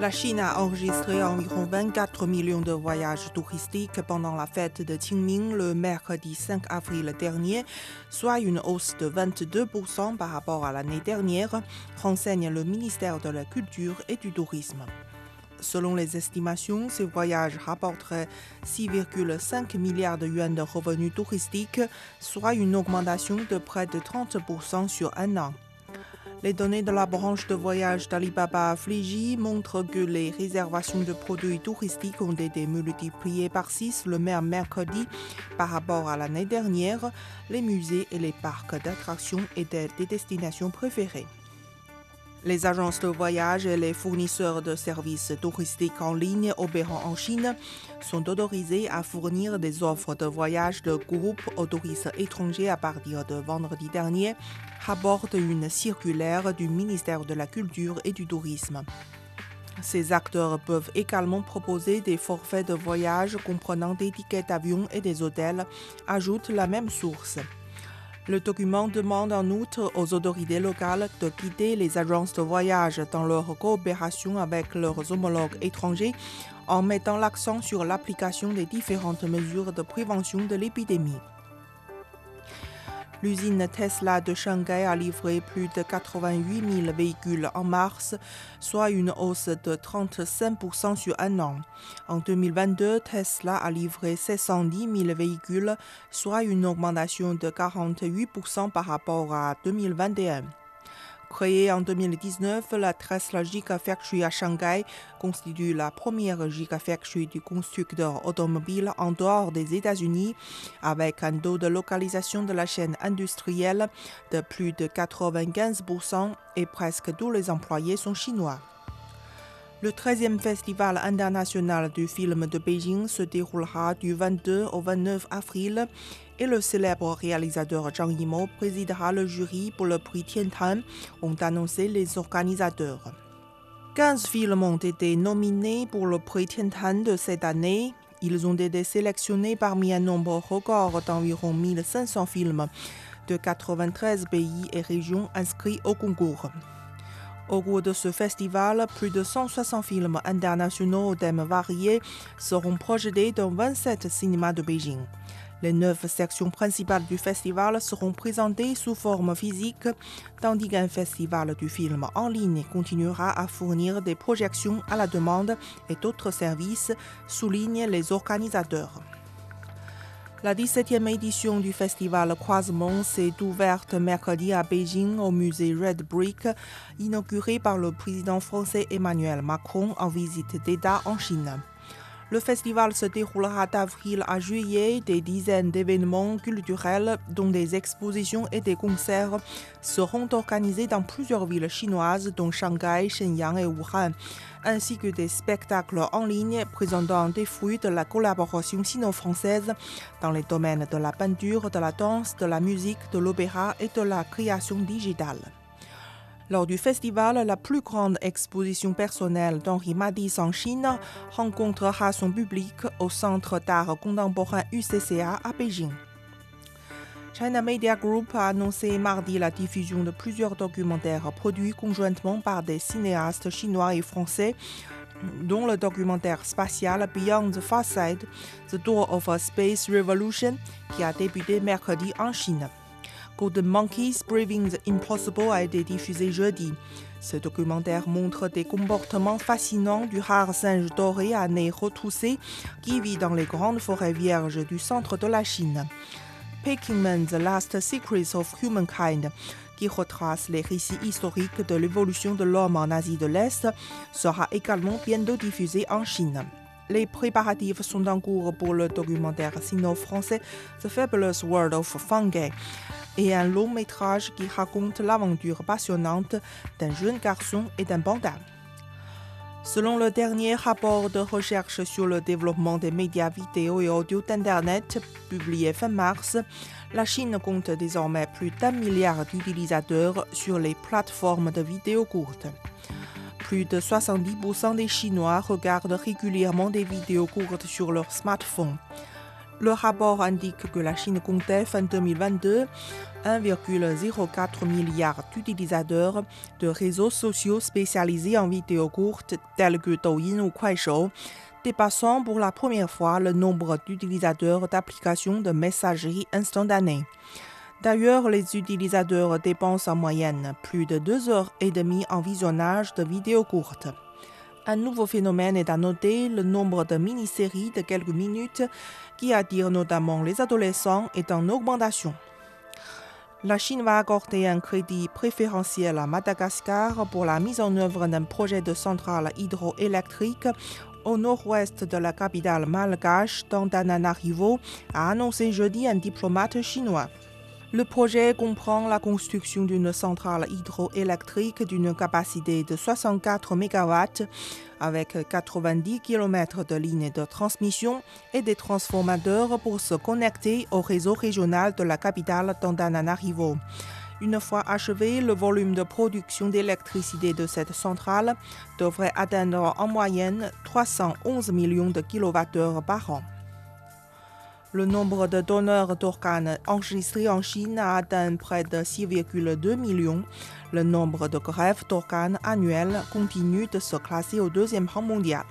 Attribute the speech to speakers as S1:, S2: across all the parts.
S1: La Chine a enregistré environ 24 millions de voyages touristiques pendant la fête de Qingming le mercredi 5 avril dernier, soit une hausse de 22% par rapport à l'année dernière, renseigne le ministère de la Culture et du Tourisme. Selon les estimations, ces voyages rapporteraient 6,5 milliards de yuans de revenus touristiques, soit une augmentation de près de 30% sur un an. Les données de la branche de voyage d'Alibaba Fiji montrent que les réservations de produits touristiques ont été multipliées par 6 le même mercredi par rapport à l'année dernière. Les musées et les parcs d'attractions étaient des destinations préférées. Les agences de voyage et les fournisseurs de services touristiques en ligne opérant en Chine sont autorisés à fournir des offres de voyage de groupe aux touristes étrangers à partir de vendredi dernier, rapporte une circulaire du ministère de la Culture et du Tourisme. Ces acteurs peuvent également proposer des forfaits de voyage comprenant des tickets d'avion et des hôtels, ajoute la même source. Le document demande en outre aux autorités locales de guider les agences de voyage dans leur coopération avec leurs homologues étrangers en mettant l'accent sur l'application des différentes mesures de prévention de l'épidémie. L'usine Tesla de Shanghai a livré plus de 88 000 véhicules en mars, soit une hausse de 35% sur un an. En 2022, Tesla a livré 710 000 véhicules, soit une augmentation de 48% par rapport à 2021. Créée en 2019, la Tesla Gigafactory à Shanghai constitue la première Gigafactory du constructeur automobile en dehors des États-Unis, avec un taux de localisation de la chaîne industrielle de plus de 95% et presque tous les employés sont chinois. Le 13e Festival international du film de Beijing se déroulera du 22 au 29 avril et le célèbre réalisateur Zhang Yimou présidera le jury pour le prix Tiantan, ont annoncé les organisateurs. 15 films ont été nominés pour le prix Tiantan de cette année. Ils ont été sélectionnés parmi un nombre record d'environ 1500 films de 93 pays et régions inscrits au concours. Au cours de ce festival, plus de 160 films internationaux aux thèmes variés seront projetés dans 27 cinémas de Beijing. Les neuf sections principales du festival seront présentées sous forme physique, tandis qu'un festival du film en ligne continuera à fournir des projections à la demande et d'autres services, soulignent les organisateurs. La 17e édition du festival Croisement s'est ouverte mercredi à Beijing au musée Red Brick, inauguré par le président français Emmanuel Macron en visite d'État en Chine. Le festival se déroulera d'avril à juillet. Des dizaines d'événements culturels, dont des expositions et des concerts, seront organisés dans plusieurs villes chinoises, dont Shanghai, Shenyang et Wuhan, ainsi que des spectacles en ligne présentant des fruits de la collaboration sino-française dans les domaines de la peinture, de la danse, de la musique, de l'opéra et de la création digitale. Lors du festival, la plus grande exposition personnelle d'Henri Matisse en Chine rencontrera son public au Centre d'art contemporain UCCA à Beijing. China Media Group a annoncé mardi la diffusion de plusieurs documentaires produits conjointement par des cinéastes chinois et français, dont le documentaire spatial Beyond the Far The Door of a Space Revolution, qui a débuté mercredi en Chine. Golden Monkeys Braving the Impossible a été diffusé jeudi. Ce documentaire montre des comportements fascinants du rare singe doré à nez retroussé qui vit dans les grandes forêts vierges du centre de la Chine. Peking Man The Last Secrets of Humankind, qui retrace les récits historiques de l'évolution de l'homme en Asie de l'Est, sera également bientôt diffusé en Chine. Les préparatifs sont en cours pour le documentaire sino-français The Fabulous World of Fungi et un long métrage qui raconte l'aventure passionnante d'un jeune garçon et d'un panda. Selon le dernier rapport de recherche sur le développement des médias vidéo et audio d'Internet publié fin mars, la Chine compte désormais plus d'un milliard d'utilisateurs sur les plateformes de vidéos courtes. Plus de 70% des Chinois regardent régulièrement des vidéos courtes sur leur smartphone. Le rapport indique que la Chine comptait fin 2022 1,04 milliard d'utilisateurs de réseaux sociaux spécialisés en vidéos courtes tels que Douyin ou Kuaishou, dépassant pour la première fois le nombre d'utilisateurs d'applications de messagerie instantanée. D'ailleurs, les utilisateurs dépensent en moyenne plus de deux heures et demie en visionnage de vidéos courtes. Un nouveau phénomène est à noter, le nombre de mini-séries de quelques minutes qui attirent notamment les adolescents est en augmentation. La Chine va accorder un crédit préférentiel à Madagascar pour la mise en œuvre d'un projet de centrale hydroélectrique au nord-ouest de la capitale malgache d'Antananarivo, a annoncé jeudi un diplomate chinois. Le projet comprend la construction d'une centrale hydroélectrique d'une capacité de 64 MW avec 90 km de lignes de transmission et des transformateurs pour se connecter au réseau régional de la capitale d'Antananarivo. Une fois achevé, le volume de production d'électricité de cette centrale devrait atteindre en moyenne 311 millions de kWh par an. Le nombre de donneurs d'organes enregistrés en Chine atteint près de 6,2 millions. Le nombre de grèves d'organes annuels continue de se classer au deuxième rang mondial.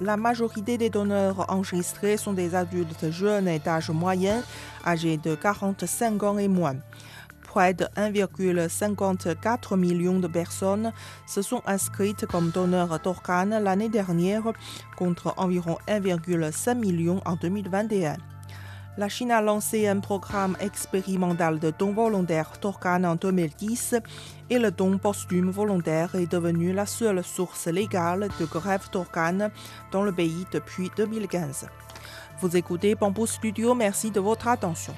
S1: La majorité des donneurs enregistrés sont des adultes jeunes et d'âge moyen, âgés de 45 ans et moins près de 1,54 million de personnes se sont inscrites comme donneurs d'organes l'année dernière contre environ 1,5 million en 2021. La Chine a lancé un programme expérimental de dons volontaires d'organes en 2010 et le don posthume volontaire est devenu la seule source légale de grève d'organes dans le pays depuis 2015. Vous écoutez Bamboo Studio, merci de votre attention.